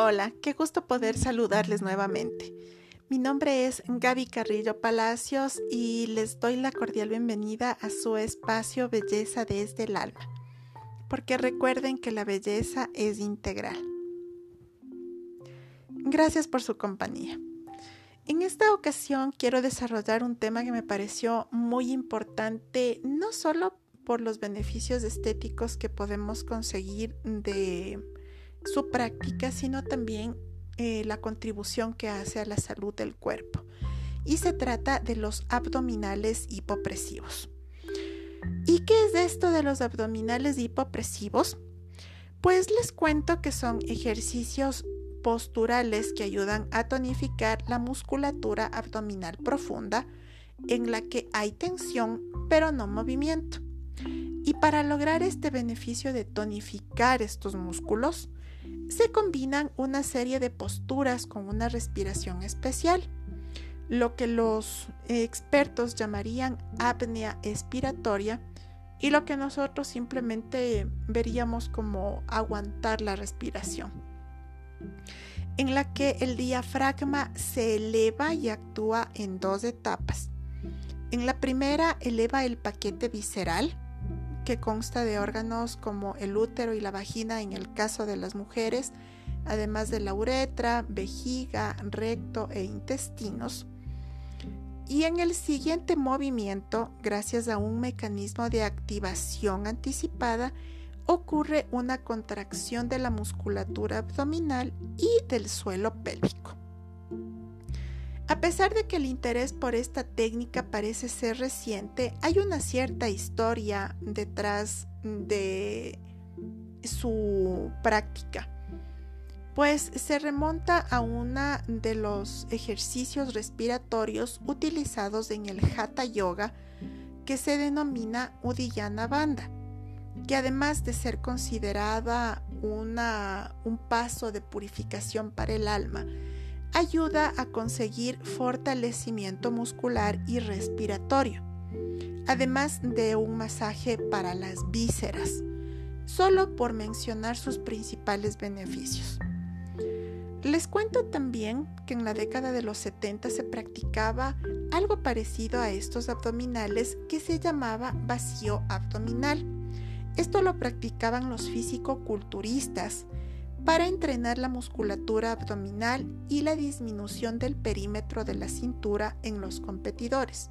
Hola, qué gusto poder saludarles nuevamente. Mi nombre es Gaby Carrillo Palacios y les doy la cordial bienvenida a su espacio Belleza desde el alma, porque recuerden que la belleza es integral. Gracias por su compañía. En esta ocasión quiero desarrollar un tema que me pareció muy importante, no solo por los beneficios estéticos que podemos conseguir de su práctica, sino también eh, la contribución que hace a la salud del cuerpo. Y se trata de los abdominales hipopresivos. ¿Y qué es esto de los abdominales hipopresivos? Pues les cuento que son ejercicios posturales que ayudan a tonificar la musculatura abdominal profunda en la que hay tensión pero no movimiento. Y para lograr este beneficio de tonificar estos músculos, se combinan una serie de posturas con una respiración especial, lo que los expertos llamarían apnea expiratoria y lo que nosotros simplemente veríamos como aguantar la respiración, en la que el diafragma se eleva y actúa en dos etapas. En la primera eleva el paquete visceral, que consta de órganos como el útero y la vagina en el caso de las mujeres, además de la uretra, vejiga, recto e intestinos. Y en el siguiente movimiento, gracias a un mecanismo de activación anticipada, ocurre una contracción de la musculatura abdominal y del suelo pélvico. A pesar de que el interés por esta técnica parece ser reciente, hay una cierta historia detrás de su práctica, pues se remonta a uno de los ejercicios respiratorios utilizados en el Hatha Yoga que se denomina Udiyana Bandha, que además de ser considerada un paso de purificación para el alma, ayuda a conseguir fortalecimiento muscular y respiratorio, además de un masaje para las vísceras, solo por mencionar sus principales beneficios. Les cuento también que en la década de los 70 se practicaba algo parecido a estos abdominales que se llamaba vacío abdominal. Esto lo practicaban los físico-culturistas para entrenar la musculatura abdominal y la disminución del perímetro de la cintura en los competidores,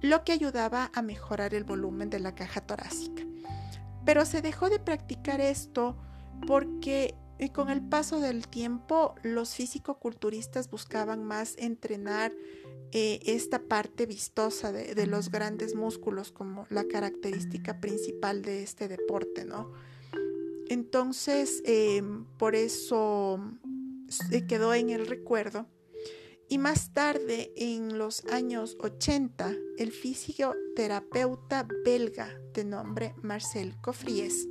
lo que ayudaba a mejorar el volumen de la caja torácica. Pero se dejó de practicar esto porque eh, con el paso del tiempo los físico-culturistas buscaban más entrenar eh, esta parte vistosa de, de los grandes músculos como la característica principal de este deporte, ¿no? Entonces, em, por eso se quedó en el recuerdo. Y más tarde, en los años 80, el fisioterapeuta belga de nombre Marcel Coffries,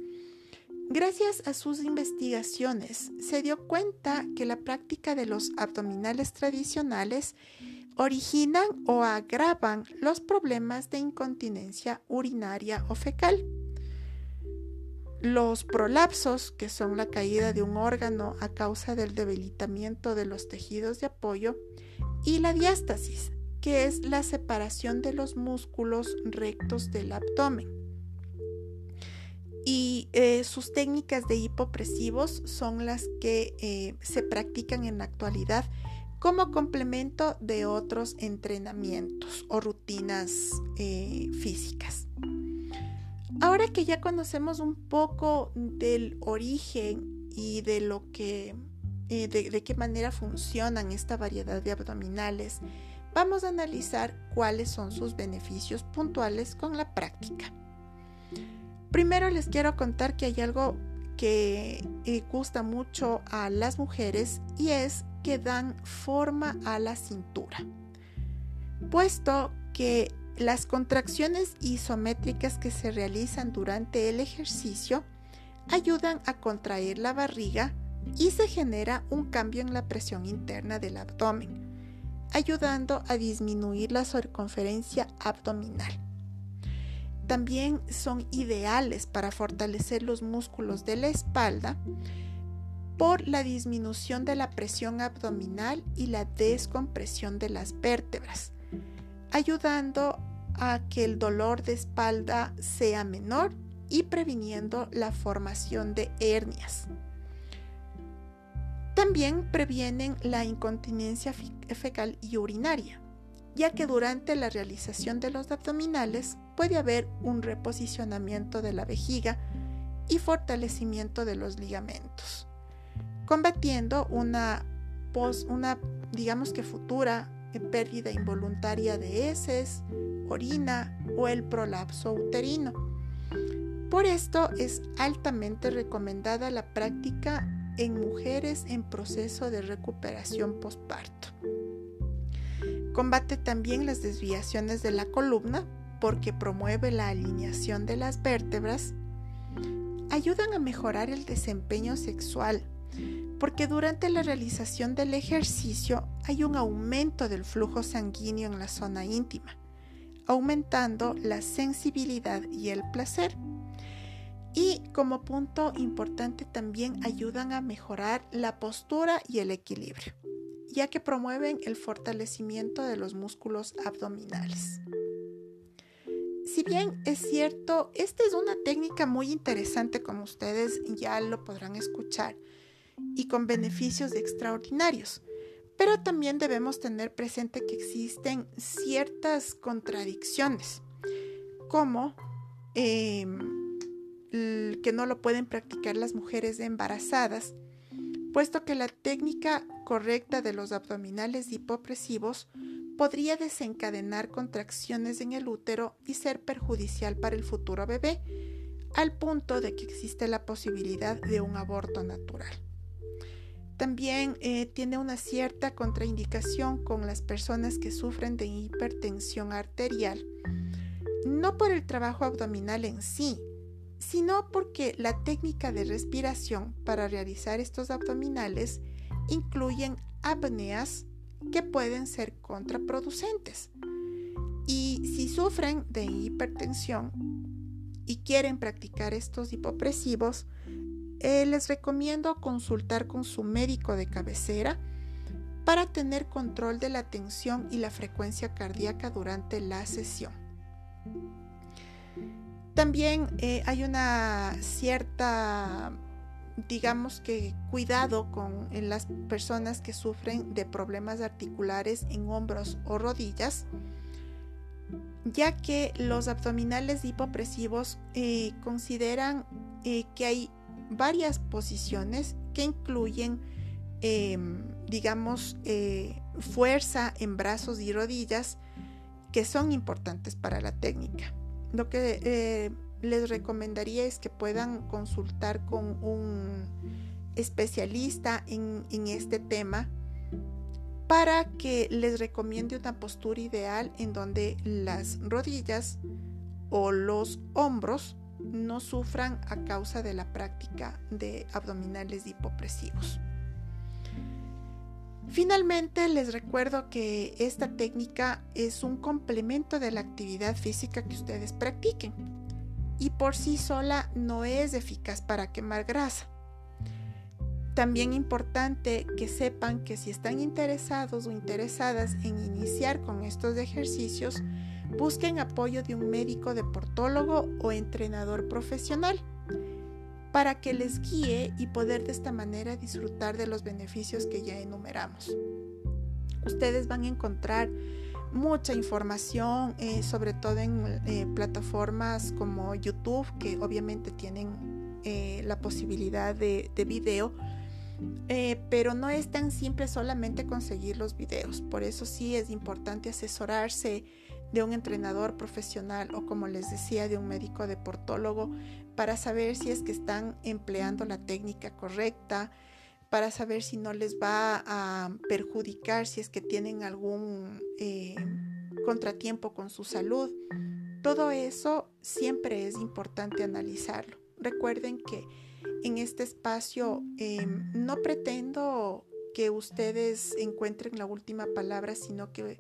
gracias a sus investigaciones, se dio cuenta que la práctica de los abdominales tradicionales originan o agravan los problemas de incontinencia urinaria o fecal. Los prolapsos, que son la caída de un órgano a causa del debilitamiento de los tejidos de apoyo, y la diástasis, que es la separación de los músculos rectos del abdomen. Y eh, sus técnicas de hipopresivos son las que eh, se practican en la actualidad como complemento de otros entrenamientos o rutinas eh, físicas. Ahora que ya conocemos un poco del origen y de lo que, eh, de, qué manera funcionan esta variedad de abdominales, vamos a analizar cuáles son sus beneficios puntuales con la práctica. Primero les quiero contar que hay algo que eh, gusta mucho a las mujeres y es que dan forma a la cintura, puesto que las contracciones isométricas que se realizan durante el ejercicio ayudan a contraer la barriga y se genera un cambio en la presión interna del abdomen, ayudando a disminuir la circunferencia abdominal. También son ideales para fortalecer los músculos de la espalda por la disminución de la presión abdominal y la descompresión de las vértebras, ayudando a que el dolor de espalda sea menor y previniendo la formación de hernias. También previenen la incontinencia fecal y urinaria, ya que durante la realización de los abdominales puede haber un reposicionamiento de la vejiga y fortalecimiento de los ligamentos, combatiendo una, una digamos que futura pérdida involuntaria de heces, orina o el prolapso uterino. Por esto es altamente recomendada la práctica en mujeres en proceso de recuperación postparto. Combate también las desviaciones de la columna porque promueve la alineación de las vértebras. Ayudan a mejorar el desempeño sexual porque durante la realización del ejercicio hay un aumento del flujo sanguíneo en la zona íntima, aumentando la sensibilidad y el placer. Y como punto importante también ayudan a mejorar la postura y el equilibrio ya que promueven el fortalecimiento de los músculos abdominales. Si bien es cierto, esta es una técnica muy interesante como ustedes ya lo podrán escuchar y con beneficios extraordinarios, pero también debemos tener presente que existen ciertas contradicciones, como em, que no lo pueden practicar las mujeres embarazadas, puesto que la técnica correcta de los abdominales hipopresivos podría desencadenar contracciones en el útero y ser perjudicial para el futuro bebé, al punto de que existe la posibilidad de un aborto natural. También eh, tiene una cierta contraindicación con las personas que sufren de hipertensión arterial, no por el trabajo abdominal en sí, sino porque la técnica de respiración para realizar estos abdominales incluyen apneas que pueden ser contraproducentes. Y si sufren de hipertensión y quieren practicar estos hipopresivos, eh, les recomiendo consultar con su médico de cabecera para tener control de la tensión y la frecuencia cardíaca durante la sesión. También eh, hay una cierta, digamos que, cuidado con las personas que sufren de problemas articulares en hombros o rodillas, ya que los abdominales hipopresivos eh, consideran que hay varias posiciones que incluyen, em, digamos, fuerza en brazos y rodillas que son importantes para la técnica. Lo que eh, les recomendaría es que puedan consultar con un especialista en, este tema para que les recomiende una postura ideal en donde las rodillas o los hombros no sufran a causa de la práctica de abdominales hipopresivos. Finalmente, les recuerdo que esta técnica es un complemento de la actividad física que ustedes practiquen y por sí sola no es eficaz para quemar grasa. También importante que sepan que si están interesados o interesadas en iniciar con estos ejercicios, busquen apoyo de un médico deportólogo o entrenador profesional para que les guíe y poder de esta manera disfrutar de los beneficios que ya enumeramos. Ustedes van a encontrar mucha información, eh, sobre todo en eh, plataformas como YouTube, que obviamente tienen eh, la posibilidad de, de video, pero no es tan simple solamente conseguir los videos. Por eso sí es importante asesorarse de un entrenador profesional o como les decía de un médico deportólogo para saber si es que están empleando la técnica correcta, para saber si no les va a perjudicar, si es que tienen algún eh, contratiempo con su salud. Todo eso siempre es importante analizarlo. Recuerden que en este espacio em, no pretendo que ustedes encuentren la última palabra, sino que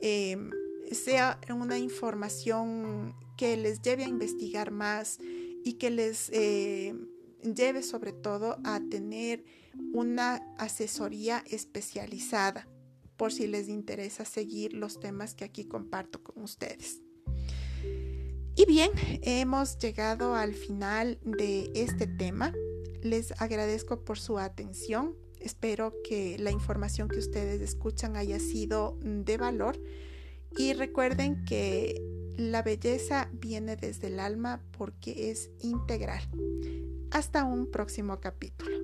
em, sea una información que les lleve a investigar más y que les eh, lleve sobre todo a tener una asesoría especializada por si les interesa seguir los temas que aquí comparto con ustedes. Y bien, hemos llegado al final de este tema. Les agradezco por su atención. Espero que la información que ustedes escuchan haya sido de valor y recuerden que la belleza viene desde el alma porque es integral. Hasta un próximo capítulo.